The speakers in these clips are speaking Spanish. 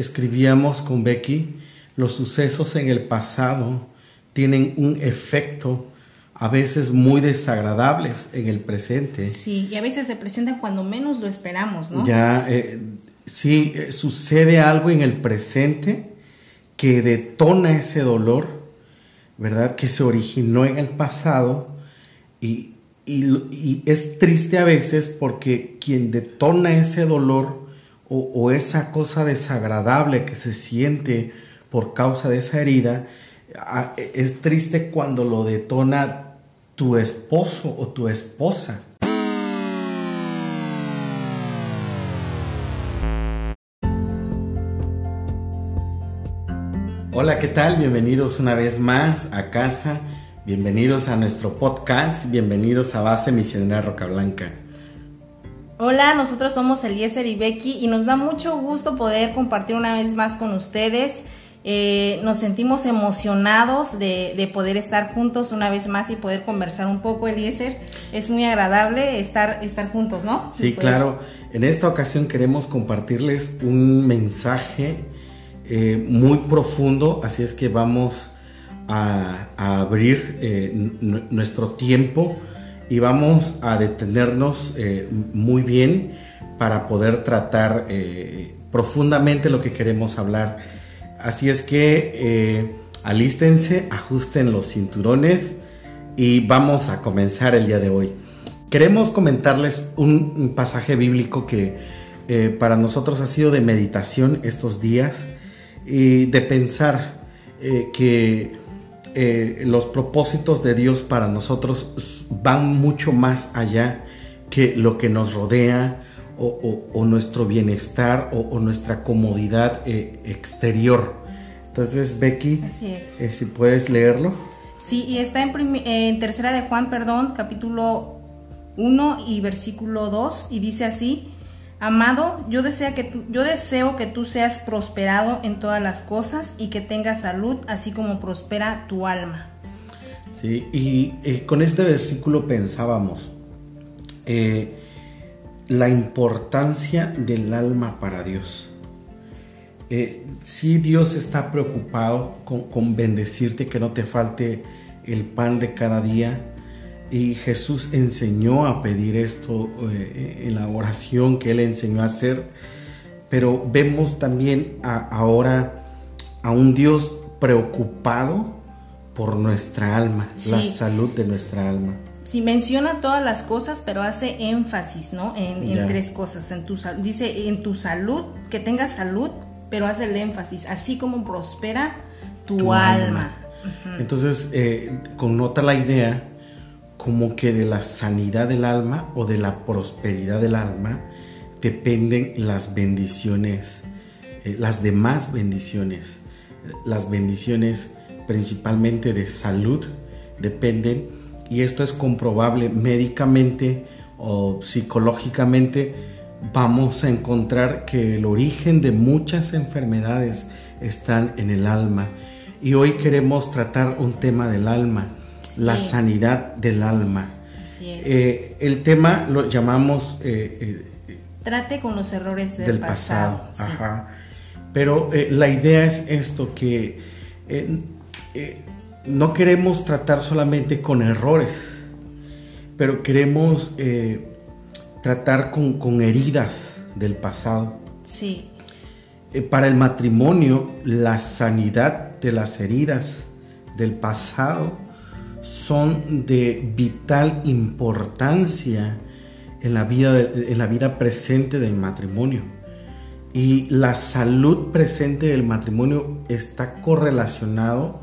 escribíamos con Becky, los sucesos en el pasado tienen un efecto a veces muy desagradables en el presente. Sí, y a veces se presentan cuando menos lo esperamos, ¿no? Ya, eh, sí, eh, sucede algo en el presente que detona ese dolor, ¿verdad? Que se originó en el pasado y, es triste a veces porque quien detona ese dolor o, esa cosa desagradable que se siente por causa de esa herida, es triste cuando lo detona tu esposo o tu esposa. Hola, ¿qué tal? Bienvenidos una vez más a casa. Bienvenidos a nuestro podcast. Bienvenidos a Base Misionera Roca Blanca. Hola, nosotros somos Eliezer y Becky y nos da mucho gusto poder compartir una vez más con ustedes eh, nos sentimos emocionados de, poder estar juntos una vez más y poder conversar un poco, Eliezer. Es muy agradable estar, estar juntos, ¿no? Sí, claro. En esta ocasión queremos compartirles un mensaje eh, muy profundo, así es que vamos a, abrir eh, nuestro tiempo y vamos a detenernos muy bien para poder tratar profundamente lo que queremos hablar Así es que eh, alístense, ajusten los cinturones y vamos a comenzar el día de hoy. Queremos comentarles un, pasaje bíblico que eh, para nosotros ha sido de meditación estos días y de pensar eh, los propósitos de Dios para nosotros van mucho más allá que lo que nos rodea, o, nuestro bienestar o, nuestra comodidad eh, exterior. Entonces, Becky, eh, si puedes leerlo. Sí, y está en, en tercera de Juan, perdón, capítulo 1 y versículo 2, y dice así, Amado, yo, deseo que tú, seas prosperado en todas las cosas y que tengas salud, así como prospera tu alma. Sí, y eh, con este versículo pensábamos, la importancia del alma para Dios. Eh, si Dios está preocupado con, bendecirte, que no te falte el pan de cada día, y Jesús enseñó a pedir esto eh, en la oración que Él enseñó a hacer, pero vemos también ahora a un Dios preocupado por nuestra alma, la salud de nuestra alma sí menciona todas las cosas, pero hace énfasis, ¿no? En, tres cosas. En tu, dice en tu salud, que tengas salud, pero hace el énfasis, así como prospera tu, alma. Entonces, eh, connota la idea como que de la sanidad del alma o de la prosperidad del alma dependen las bendiciones, eh, las demás bendiciones. Las bendiciones principalmente de salud dependen y esto es comprobable médicamente o psicológicamente, vamos a encontrar que el origen de muchas enfermedades están en el alma. Y hoy queremos tratar un tema del alma, la sanidad del alma. Eh, el tema lo llamamos... Eh, eh, Trate con los errores del, pasado. Pero la idea es esto, que no queremos tratar solamente con errores, pero queremos tratar con, heridas del pasado. Sí. Eh, para el matrimonio, la sanidad de las heridas del pasado son de vital importancia en la vida, en la vida presente del matrimonio. Y la salud presente del matrimonio está correlacionado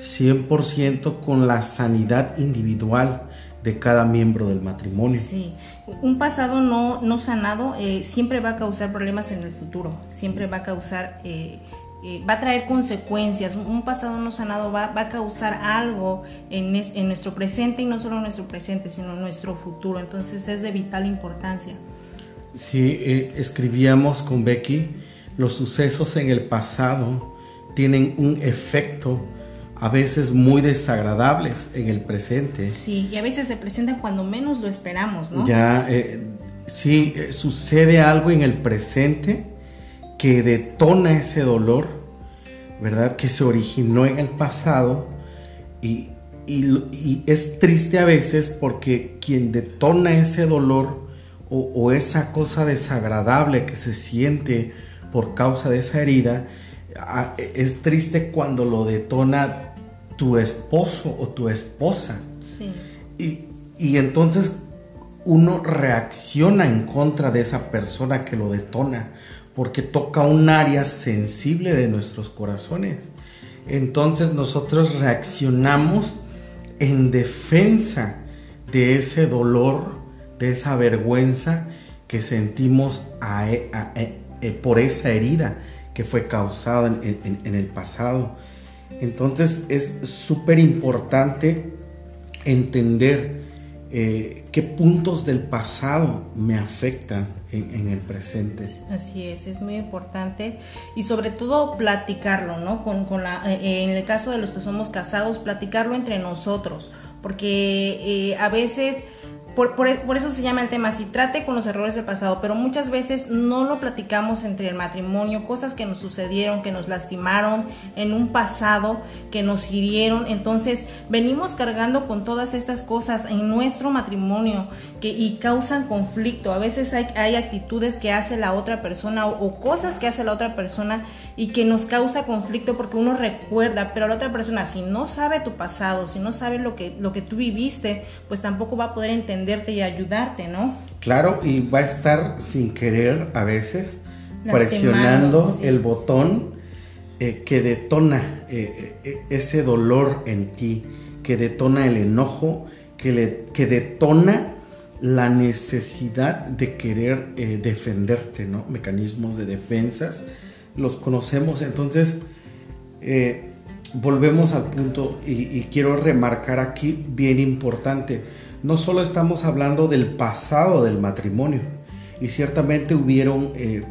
100% con la sanidad individual de cada miembro del matrimonio. Sí, un pasado no, no sanado eh, siempre va a causar problemas en el futuro, siempre va a causar, eh, eh, va a traer consecuencias. Un pasado no sanado va, va a causar algo en, en, nuestro presente y no solo en nuestro presente, sino en nuestro futuro. Entonces es de vital importancia. Sí, escribíamos con Becky, los sucesos en el pasado tienen un efecto a veces muy desagradables en el presente. Sí, y a veces se presentan cuando menos lo esperamos, ¿no? Ya, eh, sí, eh, sucede algo en el presente que detona ese dolor, ¿verdad? Que se originó en el pasado y, es triste a veces porque quien detona ese dolor o, esa cosa desagradable que se siente por causa de esa herida, es triste cuando lo detona tu esposo o tu esposa. Y, y entonces uno reacciona en contra de esa persona que lo detona, porque toca un área sensible de nuestros corazones. Entonces nosotros reaccionamos en defensa de ese dolor, de esa vergüenza que sentimos e, e, por esa herida que fue causada en el pasado. Entonces es súper importante entender eh, qué puntos del pasado me afectan en, el presente. Así es, es muy importante y sobre todo platicarlo, ¿no? Con, con la, eh, en el caso de los que somos casados, platicarlo entre nosotros, porque eh, a veces por, por, eso se llama el tema, si trate con los errores del pasado, pero muchas veces no lo platicamos entre el matrimonio, cosas que nos sucedieron, que nos lastimaron en un pasado, que nos hirieron, entonces venimos cargando con todas estas cosas en nuestro matrimonio que, y causan conflicto, a veces hay, hay actitudes que hace la otra persona o, o, cosas que hace la otra persona y que nos causa conflicto porque uno recuerda, pero la otra persona si no sabe tu pasado, si no sabe lo que, lo que tú viviste, pues tampoco va a poder entender y ayudarte, ¿no? Claro, y va a estar sin querer a veces presionando el botón eh, que detona eh, eh, ese dolor en ti, que detona el enojo, que, le, que detona la necesidad de querer defenderte, ¿no? Mecanismos de defensas, los conocemos, entonces volvemos al punto y, quiero remarcar aquí bien importante, no solo estamos hablando del pasado del matrimonio, y ciertamente hubieron eh,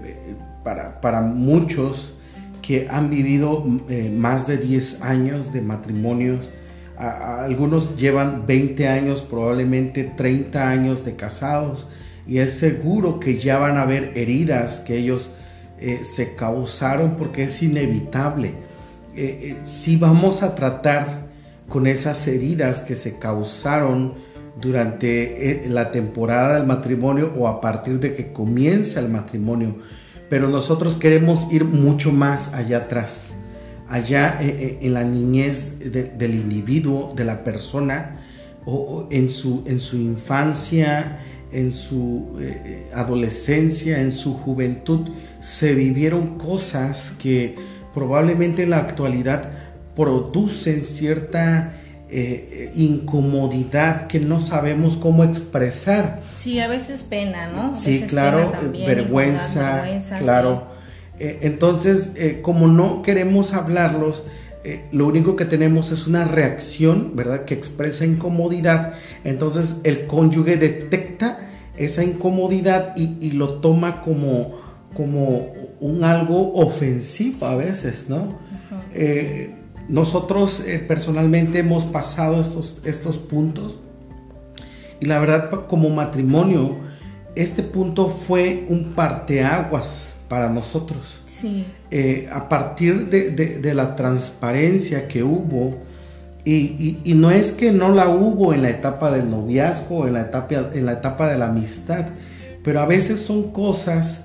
para, muchos que han vivido eh, más de 10 años de matrimonios, algunos llevan 20 años, probablemente 30 años de casados, y es seguro que ya van a haber heridas que ellos eh, se causaron porque es inevitable. si vamos a tratar con esas heridas que se causaron, durante eh, la temporada del matrimonio o a partir de que comienza el matrimonio. Pero nosotros queremos ir mucho más allá atrás, allá eh, eh, en la niñez del individuo, de la persona, o en su, en su infancia, en su adolescencia, en su juventud, se vivieron cosas que probablemente en la actualidad producen cierta eh, incomodidad que no sabemos cómo expresar. Sí, a veces pena, ¿no? sí, claro, vergüenza, claro. Eh, entonces, eh, como no queremos hablarlos, lo único que tenemos es una reacción, ¿verdad? Que expresa incomodidad. Entonces, el cónyuge detecta esa incomodidad y, lo toma como, como un algo ofensivo a veces, ¿no? Nosotros eh, personalmente hemos pasado estos, estos puntos y la verdad como matrimonio, este punto fue un parteaguas para nosotros. Sí. Eh, a partir de, la transparencia que hubo, y, no es que no la hubo en la etapa del noviazgo, en la etapa, en la etapa de la amistad, pero a veces son cosas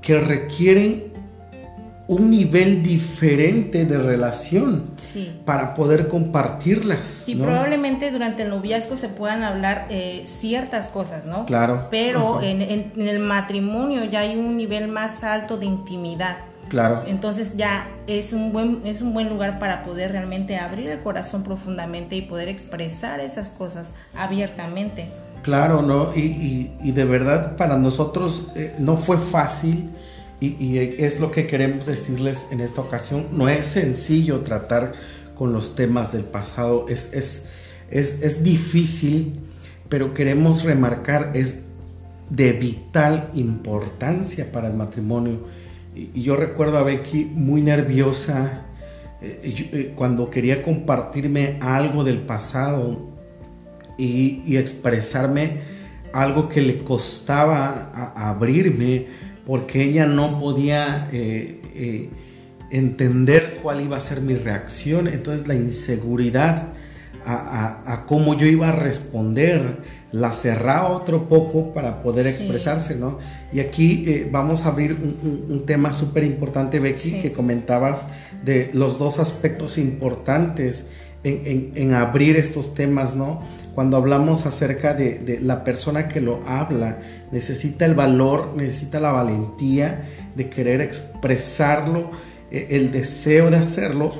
que requieren un nivel diferente de relación para poder compartirlas. Sí, probablemente durante el noviazgo se puedan hablar eh, ciertas cosas, ¿no? Claro. Pero en, el matrimonio ya hay un nivel más alto de intimidad. Claro. Entonces ya es un buen es un buen lugar para poder realmente abrir el corazón profundamente y poder expresar esas cosas abiertamente. Claro, no y, y, de verdad para nosotros eh, no fue fácil y, es lo que queremos decirles en esta ocasión. No es sencillo tratar con los temas del pasado, es, es, es, difícil, pero queremos remarcar, es de vital importancia para el matrimonio. Y, yo recuerdo a Becky muy nerviosa eh, eh, cuando quería compartirme algo del pasado y, expresarme algo que le costaba abrirme porque ella no podía eh, eh, entender cuál iba a ser mi reacción, entonces la inseguridad a, cómo yo iba a responder la cerraba otro poco para poder expresarse, ¿no? Y aquí eh, vamos a abrir un, tema súper importante, Becky, que comentabas de los dos aspectos importantes en, abrir estos temas, ¿no? Cuando hablamos acerca de, la persona que lo habla, necesita el valor, necesita la valentía de querer expresarlo, eh, el deseo de hacerlo,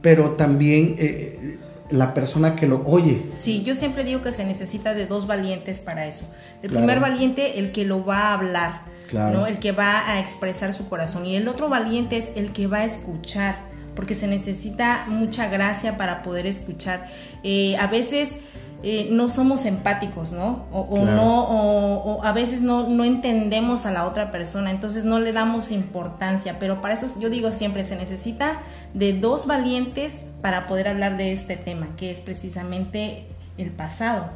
pero también eh, la persona que lo oye. Sí, yo siempre digo que se necesita de dos valientes para eso. El primer valiente, el que lo va a hablar, ¿no? el que va a expresar su corazón. Y el otro valiente es el que va a escuchar, porque se necesita mucha gracia para poder escuchar. Eh, a veces eh, no somos empáticos, ¿no? O, no, o, a veces no, no entendemos a la otra persona, entonces no le damos importancia, pero para eso yo digo siempre, se necesita de dos valientes para poder hablar de este tema, que es precisamente el pasado.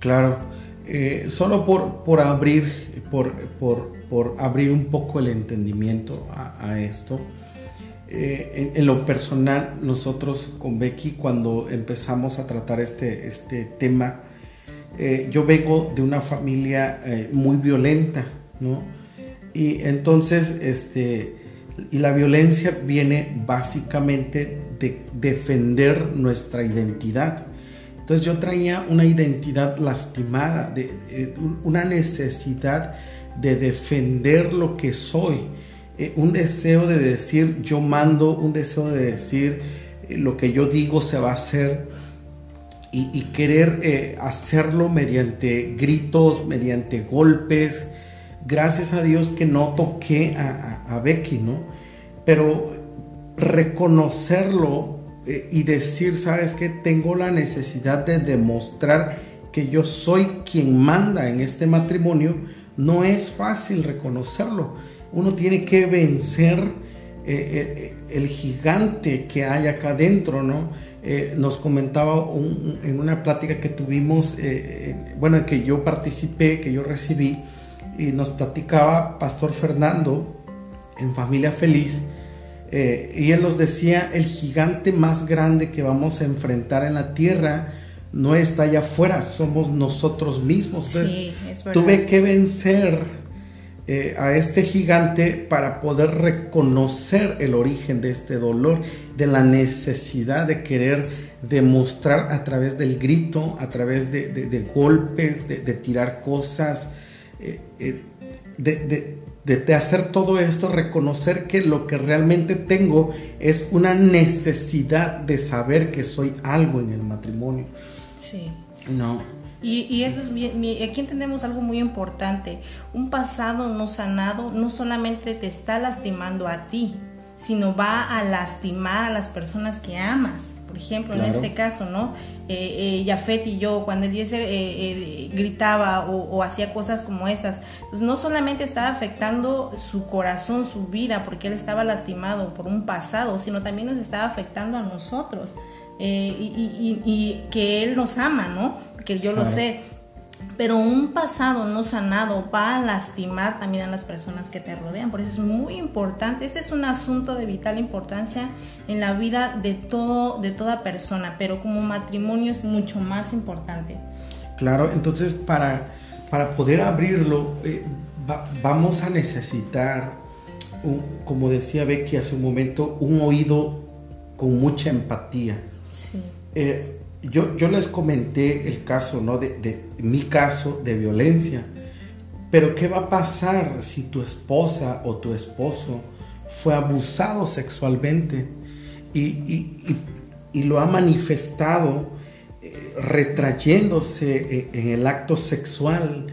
Claro, eh, solo por, por abrir, por, por, por, abrir un poco el entendimiento a esto, eh, en, lo personal, nosotros con Becky, cuando empezamos a tratar este, este tema, eh, yo vengo de una familia eh, muy violenta, ¿no? Y entonces, este, y la violencia viene básicamente de defender nuestra identidad. Entonces yo traía una identidad lastimada, de una necesidad de defender lo que soy eh, un deseo de decir yo mando, un deseo de decir eh, lo que yo digo se va a hacer y, querer eh, hacerlo mediante gritos, mediante golpes. Gracias a Dios que no toqué a, Becky, ¿no? Pero reconocerlo y decir, ¿sabes qué? Tengo la necesidad de demostrar que yo soy quien manda en este matrimonio, no es fácil reconocerlo uno tiene que vencer eh, eh, el gigante que hay acá adentro, ¿no? Eh, nos comentaba en una plática que tuvimos, bueno, en que yo participé, que yo recibí, y nos platicaba Pastor Fernando en Familia Feliz, y él nos decía, el gigante más grande que vamos a enfrentar en la tierra no está allá afuera, somos nosotros mismos. sí, es verdad. Tuve que vencer eh, a este gigante para poder reconocer el origen de este dolor, de la necesidad de querer demostrar a través del grito, a través de, golpes, de, tirar cosas, eh, eh, de, hacer todo esto, reconocer que lo que realmente tengo es una necesidad de saber que soy algo en el matrimonio. Sí. No. Y, eso es bien, aquí entendemos algo muy importante. Un pasado no sanado no solamente te está lastimando a ti, sino va a lastimar a las personas que amas. Por ejemplo, en este caso, ¿no? Eh, eh y yo, cuando Eliezer eh, eh, gritaba o, hacía cosas como estas, pues no solamente estaba afectando su corazón, su vida, porque él estaba lastimado por un pasado, sino también nos estaba afectando a nosotros. y, y, que él nos ama, ¿no? Que yo lo sé. Pero un pasado no sanado va a lastimar también a las personas que te rodean. Por eso es muy importante. Este es un asunto de vital importancia en la vida de, todo, de toda persona, pero como matrimonio es mucho más importante. Claro, entonces para, para poder abrirlo eh, vamos a necesitar, como decía Becky hace un momento, un oído con mucha empatía. Sí. Eh, yo, yo les comenté el caso, ¿no? De, mi caso de violencia. Pero ¿qué va a pasar si tu esposa o tu esposo fue abusado sexualmente y, lo ha manifestado eh, retrayéndose eh, en el acto sexual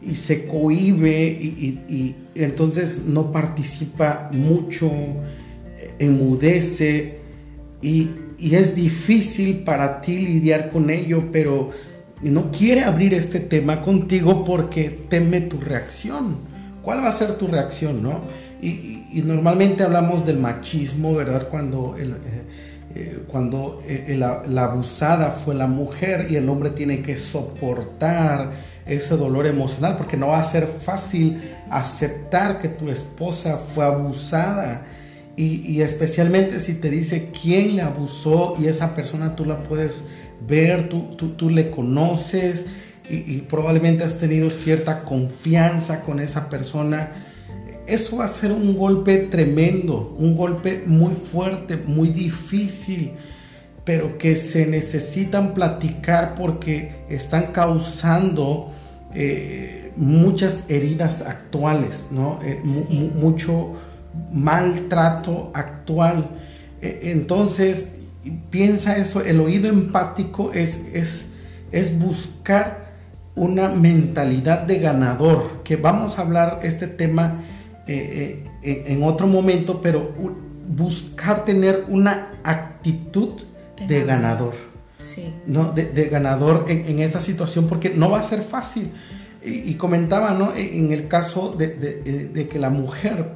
y se cohíbe y, entonces no participa mucho, eh, enmudece y y es difícil para ti lidiar con ello, pero no quiere abrir este tema contigo porque teme tu reacción. ¿Cuál va a ser tu reacción, no? Y, normalmente hablamos del machismo, ¿verdad? Cuando, el, eh, eh, cuando eh, la, abusada fue la mujer y el hombre tiene que soportar ese dolor emocional, porque no va a ser fácil aceptar que tu esposa fue abusada. Y, especialmente si te dice quién le abusó y esa persona tú la puedes ver, tú, tú, le conoces y, y, probablemente has tenido cierta confianza con esa persona. Eso va a ser un golpe tremendo, un golpe muy fuerte, muy difícil pero que se necesitan platicar porque están causando eh, muchas heridas actuales, ¿no? Eh, mucho maltrato actual. E, entonces, piensa eso, el oído empático es, es, es buscar una mentalidad de ganador, que vamos a hablar este tema eh, en otro momento, pero buscar tener una actitud de, ganador. Sí. ¿no? De, ganador en, esta situación porque no va a ser fácil. Y, comentaba ¿no? E, en el caso de, que la mujer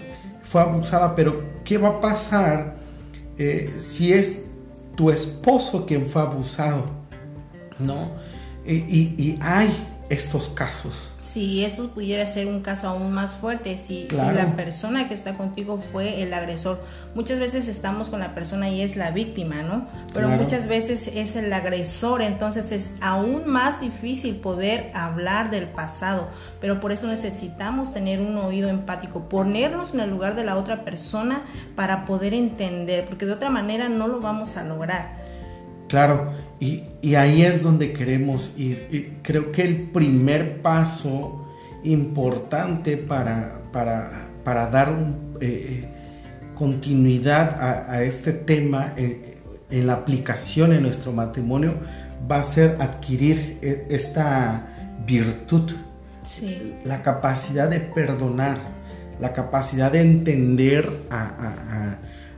fue abusada, pero ¿qué va a pasar eh, si es tu esposo quien fue abusado? ¿no? y hay estos casos si esto pudiera ser un caso aún más fuerte, si, la persona que está contigo fue el agresor. Muchas veces estamos con la persona y es la víctima, ¿no? Pero muchas veces es el agresor, entonces es aún más difícil poder hablar del pasado, pero por eso necesitamos tener un oído empático, ponernos en el lugar de la otra persona para poder entender, porque de otra manera no lo vamos a lograr. Claro, y, ahí es donde queremos ir. creo que el primer paso importante para, para, dar eh, eh, continuidad a, este tema eh, en la aplicación en nuestro matrimonio va a ser adquirir esta virtud, la capacidad de perdonar, la capacidad de entender a,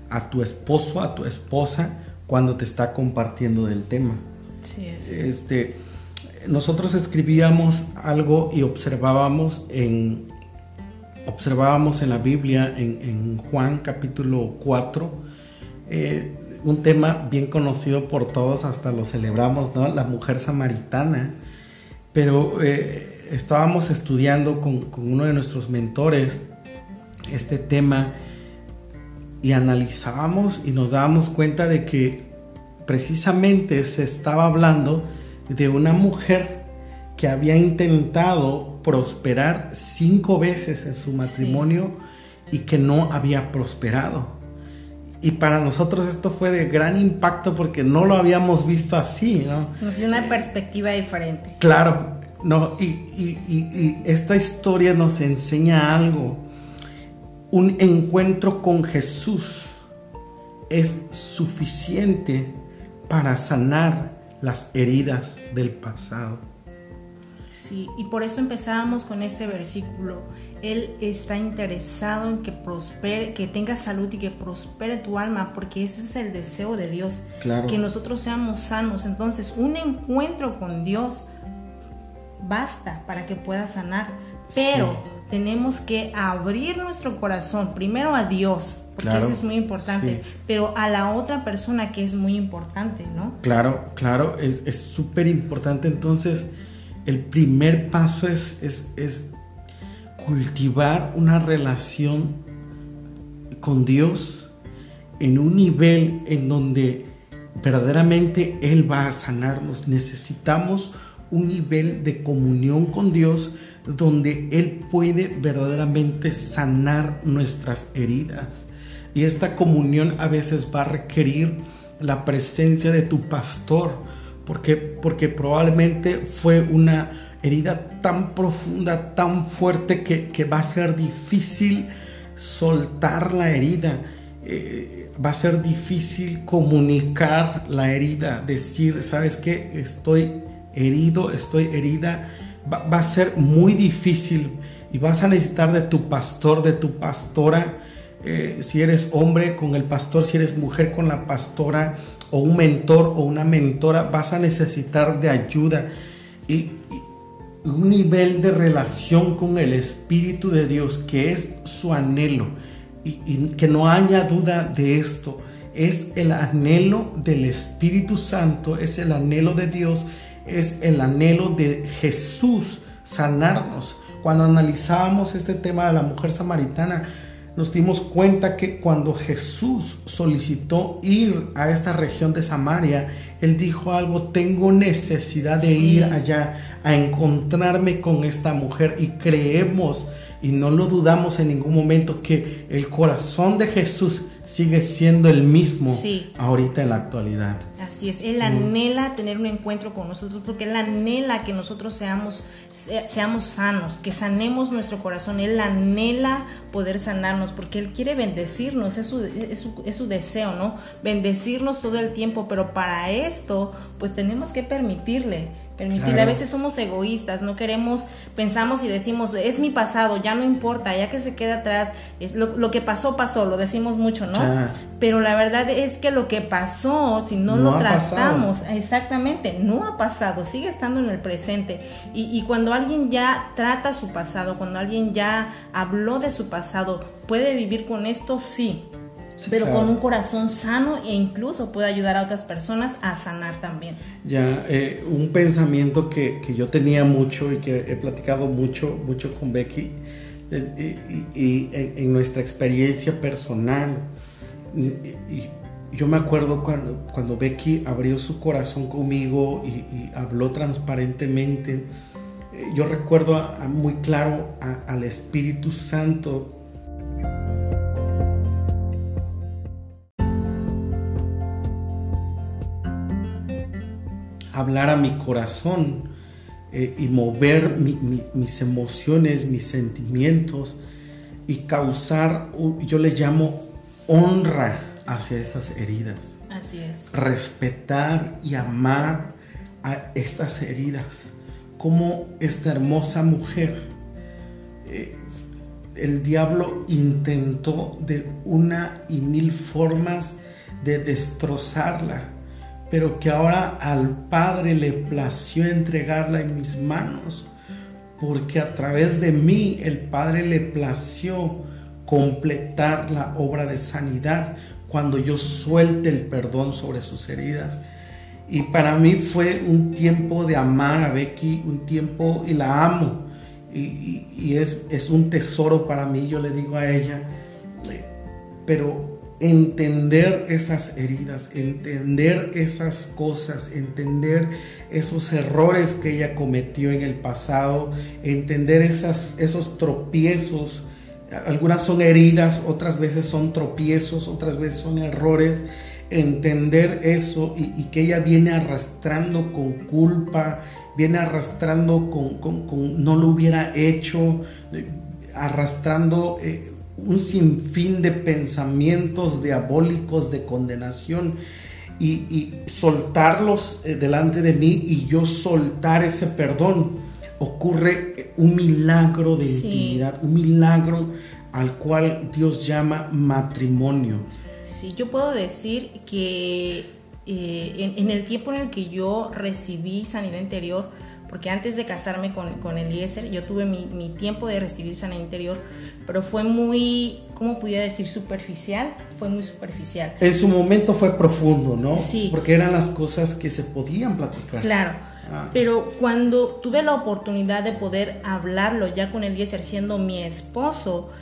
a tu esposo, a tu esposa, cuando te está compartiendo del tema. Sí, Este, nosotros escribíamos algo y observábamos en, observábamos en la Biblia, en, Juan capítulo 4, eh, un tema bien conocido por todos, hasta lo celebramos, ¿no? La mujer samaritana. Pero eh, estábamos estudiando con, con uno de nuestros mentores este tema y analizábamos y nos dábamos cuenta de que precisamente se estaba hablando de una mujer que había intentado prosperar cinco veces en su matrimonio y que no había prosperado. Y para nosotros esto fue de gran impacto porque no lo habíamos visto así, ¿no? Nos dio una perspectiva diferente. Claro, no, y, y esta historia nos enseña algo un encuentro con Jesús es suficiente para sanar las heridas del pasado. Sí, y por eso empezábamos con este versículo. Él está interesado en que prospere, que tengas salud y que prospere tu alma, porque ese es el deseo de Dios. Claro. Que nosotros seamos sanos. Entonces, un encuentro con Dios basta para que puedas sanar. Pero tenemos que abrir nuestro corazón primero a Dios, porque eso es muy importante, pero a la otra persona que es muy importante, ¿no? Claro, claro, es súper importante. Entonces, el primer paso es, es, cultivar una relación con Dios en un nivel en donde verdaderamente Él va a sanarnos. Necesitamos un nivel de comunión con Dios donde Él puede verdaderamente sanar nuestras heridas. Y esta comunión a veces va a requerir la presencia de tu pastor, porque, porque probablemente fue una herida tan profunda, tan fuerte, que, va a ser difícil soltar la herida. Eh, va a ser difícil comunicar la herida, decir, ¿sabes qué? Estoy herido, estoy herida va, a ser muy difícil y vas a necesitar de tu pastor, de tu pastora, eh, si eres hombre con el pastor, si eres mujer con la pastora, o un mentor o una mentora, vas a necesitar de ayuda y, un nivel de relación con el Espíritu de Dios que es su anhelo y, y que no haya duda de esto. Es el anhelo del Espíritu Santo, es el anhelo de Dios es el anhelo de Jesús sanarnos. Cuando analizábamos este tema de la mujer samaritana, nos dimos cuenta que cuando Jesús solicitó ir a esta región de Samaria, Él dijo algo, tengo necesidad de ir allá a encontrarme con esta mujer y creemos y no lo dudamos en ningún momento que el corazón de Jesús sigue siendo el mismo ahorita en la actualidad. Así es, Él anhela tener un encuentro con nosotros porque Él anhela que nosotros seamos, seamos sanos, que sanemos nuestro corazón. Él anhela poder sanarnos porque Él quiere bendecirnos, es su, es su, es su deseo, ¿no? Bendecirnos todo el tiempo, pero para esto pues tenemos que permitirle permitirle. A veces somos egoístas, no queremos, pensamos y decimos, es mi pasado, ya no importa, ya que se queda atrás, es lo, que pasó, pasó, lo decimos mucho, ¿no? Pero la verdad es que lo que pasó, si no, lo tratamos, exactamente, no ha pasado, sigue estando en el presente. Y, y cuando alguien ya trata su pasado, cuando alguien ya habló de su pasado, ¿puede vivir con esto? Sí pero con un corazón sano e incluso puede ayudar a otras personas a sanar también. Ya, eh, un pensamiento que, que, yo tenía mucho y que he platicado mucho, mucho con Becky eh, y, en, nuestra experiencia personal. Y, yo me acuerdo cuando, cuando Becky abrió su corazón conmigo y, habló transparentemente. Eh, yo recuerdo muy claro al Espíritu Santo hablar a mi corazón eh, y mover mis emociones, mis sentimientos y causar, yo le llamo honra hacia esas heridas. Así es. Respetar y amar a estas heridas. Como esta hermosa mujer, eh, el diablo intentó de una y mil formas de destrozarla pero que ahora al Padre le plació entregarla en mis manos, porque a través de mí el Padre le plació completar la obra de sanidad cuando yo suelte el perdón sobre sus heridas. Y para mí fue un tiempo de amar a Becky, un tiempo, y la amo, y, es, es un tesoro para mí, yo le digo a ella, eh, pero entender esas heridas, entender esas cosas, entender esos errores que ella cometió en el pasado, entender esas, esos tropiezos. Algunas son heridas, otras veces son tropiezos, otras veces son errores. Entender eso y, que ella viene arrastrando con culpa, viene arrastrando con, no lo hubiera hecho, arrastrando eh, un sinfín de pensamientos diabólicos de condenación y, soltarlos eh, delante de mí y yo soltar ese perdón, ocurre un milagro de intimidad, un milagro al cual Dios llama matrimonio. Sí, yo puedo decir que eh, en, el tiempo en el que yo recibí sanidad interior, porque antes de casarme con, con Eliezer, yo tuve mi, mi, tiempo de recibir sanidad interior, pero fue muy, ¿cómo pudiera decir? Superficial, fue muy superficial. En su momento fue profundo, ¿no? Sí. Porque eran las cosas que se podían platicar. Claro. Ah. Pero cuando tuve la oportunidad de poder hablarlo ya con Eliezer siendo mi esposo,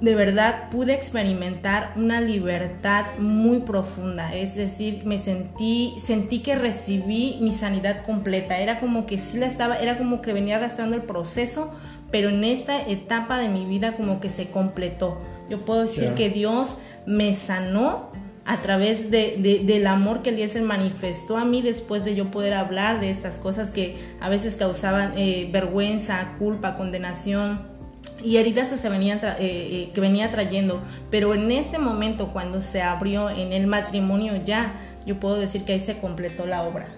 de verdad pude experimentar una libertad muy profunda, es decir, me sentí sentí que recibí mi sanidad completa, era como que sí la estaba, era como que venía arrastrando el proceso, pero en esta etapa de mi vida como que se completó. Yo puedo decir que Dios me sanó a través de, del amor que Eliezer manifestó a mí después de yo poder hablar de estas cosas que a veces causaban eh, vergüenza, culpa, condenación y heridas que se venían eh, eh, que venía trayendo. Pero en este momento cuando se abrió en el matrimonio ya yo puedo decir que ahí se completó la obra.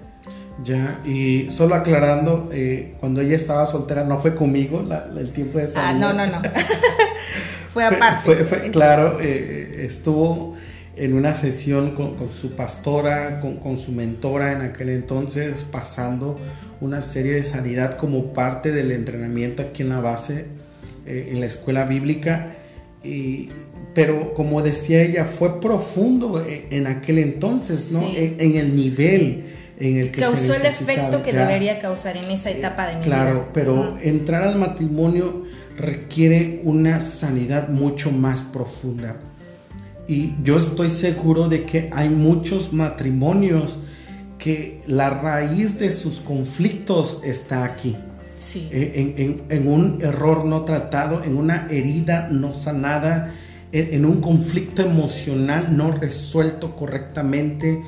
Ya y solo aclarando eh, cuando ella estaba soltera no fue conmigo el tiempo de salida. ah no no no. Fue aparte. Fue, claro estuvo en una sesión con, su pastora, con, con, su mentora en aquel entonces, pasando una serie de sanidad como parte del entrenamiento aquí en la base eh, en la escuela bíblica, y, pero como decía ella, fue profundo en aquel entonces, ¿no? En, el nivel, en el que causó se el efecto que ya. debería causar en esa etapa de mi Claro, vida. pero Ujú. entrar al matrimonio requiere una sanidad mucho más profunda. Y yo estoy seguro de que hay muchos matrimonios que la raíz de sus conflictos está aquí. Sí. Eh, en, en- en un error no tratado, en una herida no sanada, en, en un conflicto emocional no resuelto correctamente.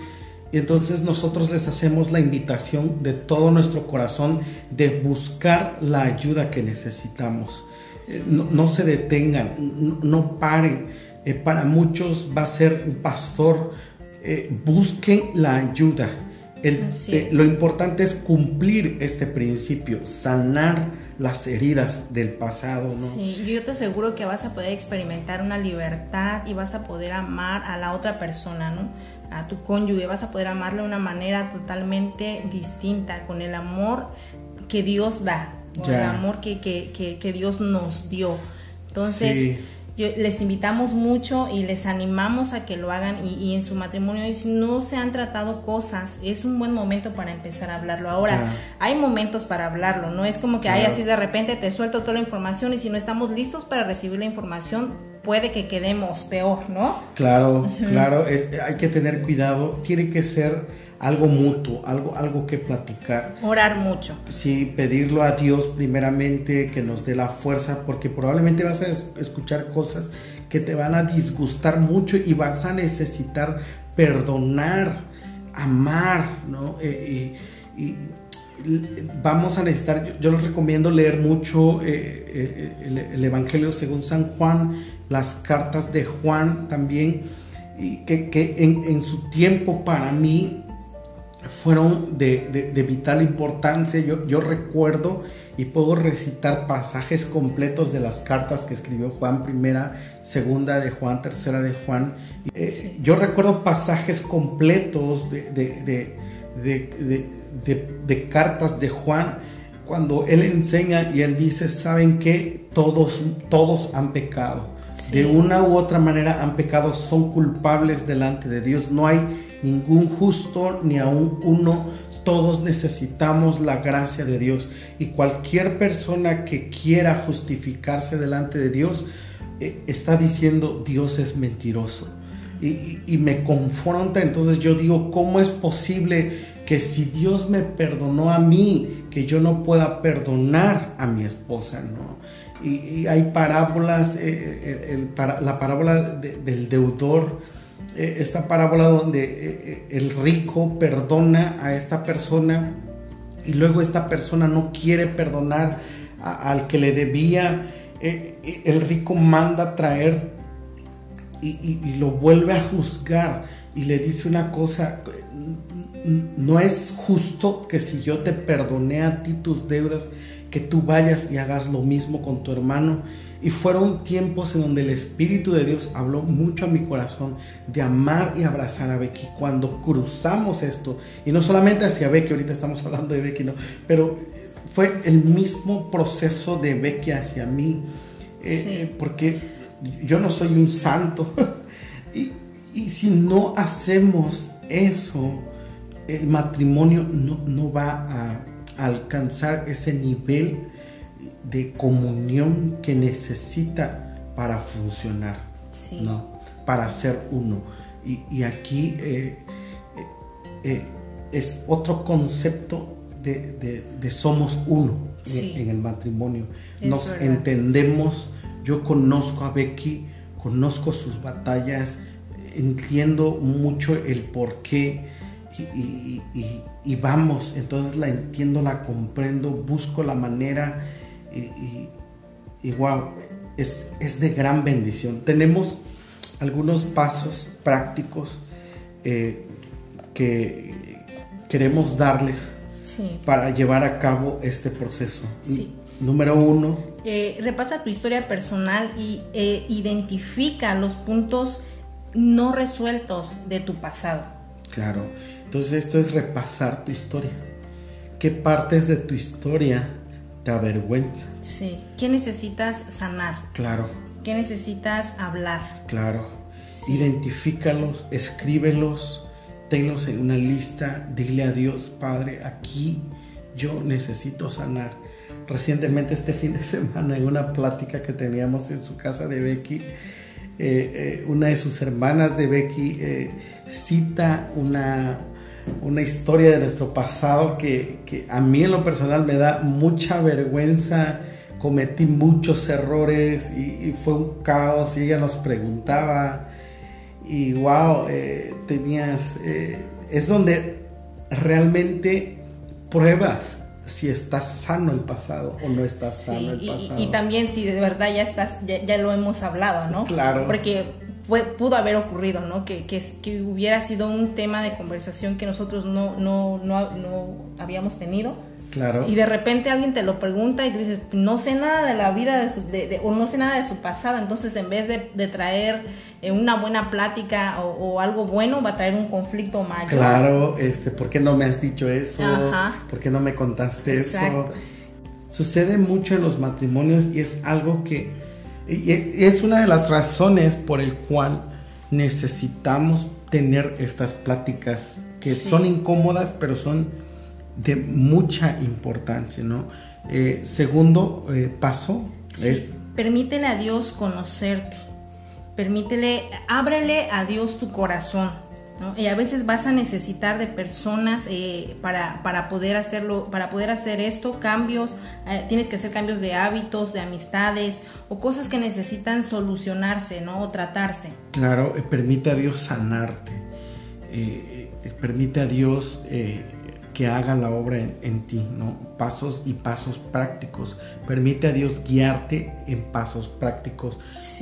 Entonces nosotros les hacemos la invitación de todo nuestro corazón de buscar la ayuda que necesitamos. Eh, No, no se detengan, no, no paren. Eh, para muchos va a ser un pastor. Eh, busquen la ayuda. El- eh, lo importante es cumplir este principio, sanar las heridas del pasado, ¿no? Sí, yo te aseguro que vas a poder experimentar una libertad y vas a poder amar a la otra persona, ¿no? A tu cónyuge, vas a poder amarle de una manera totalmente distinta, con el amor que Dios da, con Ya. el amor que, que, que, que Dios nos dio. Entonces, Sí. Yo- les invitamos mucho y les animamos a que lo hagan y, y en su matrimonio, y si no se han tratado cosas, es un buen momento para empezar a hablarlo. Ahora, Claro. hay momentos para hablarlo, no es como que hay Claro. así de repente te suelto toda la información y si no estamos listos para recibir la información, puede que quedemos peor, ¿no? Claro, claro, es- hay que tener cuidado, tiene que ser algo mutuo, algo, algo que platicar. Orar mucho. Sí, pedirlo a Dios primeramente que nos dé la fuerza, porque probablemente vas a es- escuchar cosas que te van a disgustar mucho y vas a necesitar perdonar, amar, ¿no? Eh, y, y- vamos a necesitar, yo, yo les recomiendo leer mucho eh, eh, el, el Evangelio según San Juan, las cartas de Juan también, y que, que en, en su tiempo para mí fueron de, de- de vital importancia. Yo, yo recuerdo y puedo recitar pasajes completos de las cartas que escribió Juan, primera, segunda de Juan, tercera de Juan. Eh, Yo recuerdo pasajes completos de, de- cartas de Juan cuando él enseña y él dice, ¿saben que Todos, todos han pecado. Sí. De una u otra manera han pecado, son culpables delante de Dios. No hay ningún justo ni aún uno. Todos necesitamos la gracia de Dios. Y cualquier persona que quiera justificarse delante de Dios eh, está diciendo Dios es mentiroso. Y, y- me confronta, entonces yo digo, ¿cómo es posible que si Dios me perdonó a mí, que yo no pueda perdonar a mi esposa? ¿no? Y, hay parábolas, eh, eh, la parábola de- del deudor, eh, esta parábola donde eh, eh, el rico perdona a esta persona y luego esta persona no quiere perdonar al que le debía, el rico manda traer y, y- y lo vuelve a juzgar y le dice una cosa, no es justo que si yo te perdoné a ti tus deudas, que tú vayas y hagas lo mismo con tu hermano. Y fueron tiempos en donde el Espíritu de Dios habló mucho a mi corazón de amar y abrazar a Becky. Cuando cruzamos esto, y no solamente hacia Becky, ahorita estamos hablando de Becky, no, pero fue el mismo proceso de Becky hacia mí, eh, Sí. eh, porque yo no soy un santo. y, y si no hacemos eso, el matrimonio no, no va a alcanzar ese nivel de comunión que necesita para funcionar, Sí. ¿no? Para ser uno. Y, y aquí eh, eh, eh, es otro concepto de, de- de somos uno en- el matrimonio. Es Nos verdad. entendemos, yo conozco a Becky, conozco sus batallas, entiendo mucho el por qué y, y- y- y vamos, entonces la entiendo, la comprendo, busco la manera y, y, y wow, es, es de gran bendición. Tenemos algunos pasos prácticos eh, que queremos darles Sí. para llevar a cabo este proceso. Sí. Número uno, Eh, repasa tu historia personal y eh, identifica los puntos no resueltos de tu pasado. Claro. Entonces esto es repasar tu historia. ¿Qué partes de tu historia te avergüenzan? Sí. ¿Qué necesitas sanar? Claro, ¿Qué necesitas hablar? claro. Sí. Identifícalos, escríbelos tenlos en una lista, dile a Dios, Padre, aquí yo necesito sanar. Recientemente este fin de semana en una plática que teníamos en su casa de Becky, eh, eh, una de sus hermanas de Becky eh, cita una, una historia de nuestro pasado que, a mí en lo personal me da mucha vergüenza, cometí muchos errores y, fue un caos y ella nos preguntaba y wow, tenías, es donde realmente pruebas si estás sano el pasado o no estás sano el pasado. Y, también si de verdad ya estás, ya, lo hemos hablado, ¿no? Claro. Porque pudo haber ocurrido, ¿no? Que, que, que, hubiera sido un tema de conversación que nosotros no, no, no, no habíamos tenido Claro. Y de repente alguien te lo pregunta y tú dices, no sé nada de la vida de, su, de, o no sé nada de su pasado. Entonces, en vez de, traer eh, una buena plática o, algo bueno, va a traer un conflicto mayor. Claro, este, ¿por qué no me has dicho eso? ¿Por qué no me contaste eso? Sucede mucho en los matrimonios y es algo que y es una de las razones por el cual necesitamos tener estas pláticas que son incómodas, pero son de mucha importancia, ¿no? Eh, segundo eh, paso es... Permítele a Dios conocerte, permítele, ábrele a Dios tu corazón, ¿no? Y a veces vas a necesitar de personas eh, para, para, poder hacerlo, para poder hacer esto, cambios, tienes que hacer cambios de hábitos, de amistades o cosas que necesitan solucionarse, ¿no? O tratarse. Claro, permite a Dios sanarte, permite a Dios que haga la obra en, ti, ¿no? Pasos y pasos prácticos. Permite a Dios guiarte en pasos prácticos.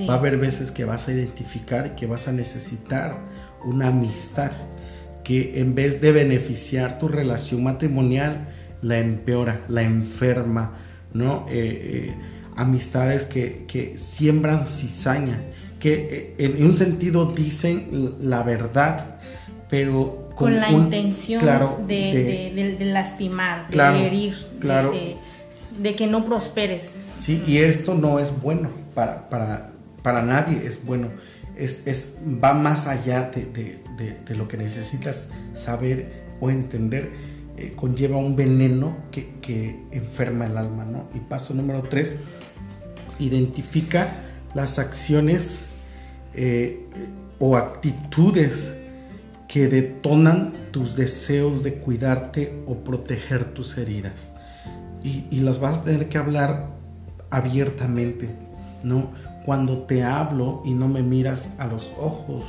Va a haber veces que vas a identificar que vas a necesitar una amistad que en vez de beneficiar tu relación matrimonial, la empeora, la enferma, ¿no? Eh, eh, amistades que, que, siembran cizaña, que eh, en un sentido dicen la verdad, pero con, la intención de, lastimar, de herir, de, que no prosperes. Sí, y esto no es bueno para, para, para nadie, es bueno. Es, es, va más allá de, lo que necesitas saber o entender. Eh, conlleva un veneno que, enferma el alma, ¿no? Y paso número tres, identifica las acciones eh, o actitudes que detonan tus deseos de cuidarte o proteger tus heridas. Y, las vas a tener que hablar abiertamente, ¿no? Cuando te hablo y no me miras a los ojos,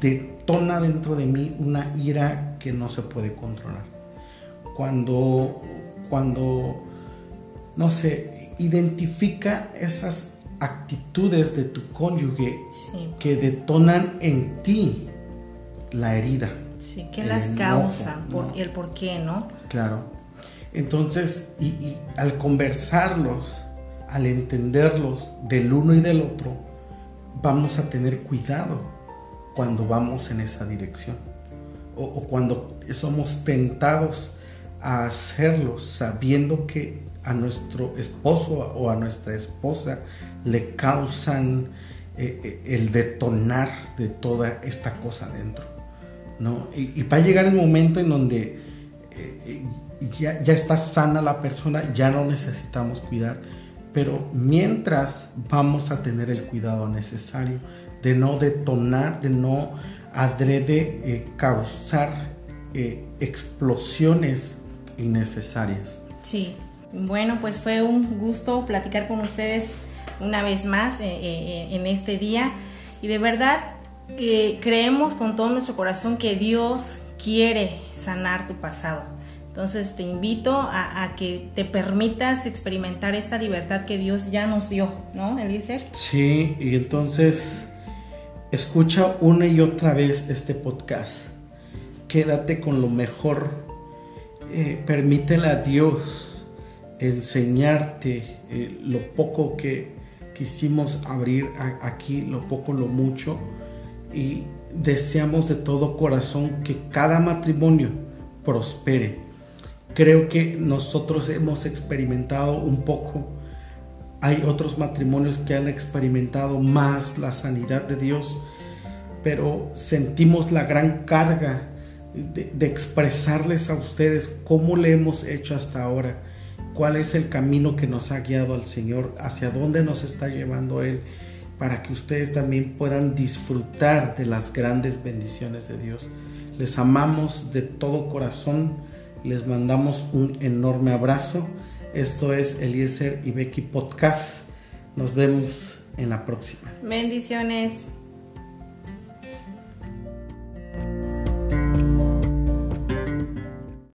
detona dentro de mí una ira que no se puede controlar. Cuando, cuando, no sé, identifica esas actitudes de tu cónyuge que detonan en ti la herida. Sí, ¿qué las causa? Por, El por qué, ¿no? Claro. Entonces, y, al conversarlos, al entenderlos del uno y del otro, vamos a tener cuidado cuando vamos en esa dirección. O, cuando somos tentados a hacerlo sabiendo que a nuestro esposo o a nuestra esposa le causan eh, eh, el detonar de toda esta cosa dentro. Y, va a llegar el momento en donde eh, ya, está sana la persona, ya no necesitamos cuidar, pero mientras vamos a tener el cuidado necesario de no detonar, de no adrede eh, causar eh, explosiones innecesarias. Sí, bueno, pues fue un gusto platicar con ustedes una vez más en este día y de verdad creemos con todo nuestro corazón que Dios quiere sanar tu pasado. Entonces te invito a, que te permitas experimentar esta libertad que Dios ya nos dio, ¿no, Eliezer? Sí, y entonces escucha una y otra vez este podcast. Quédate con lo mejor. Eh, permítele a Dios enseñarte eh, lo poco que quisimos abrir aquí, lo poco, lo mucho y deseamos de todo corazón que cada matrimonio prospere. Creo que nosotros hemos experimentado un poco, hay otros matrimonios que han experimentado más la sanidad de Dios, pero sentimos la gran carga de, expresarles a ustedes cómo le hemos hecho hasta ahora, cuál es el camino que nos ha guiado al Señor, hacia dónde nos está llevando Él, para que ustedes también puedan disfrutar de las grandes bendiciones de Dios. Les amamos de todo corazón, les mandamos un enorme abrazo. Esto es Eliezer y Becky Podcast. Nos vemos en la próxima. Bendiciones.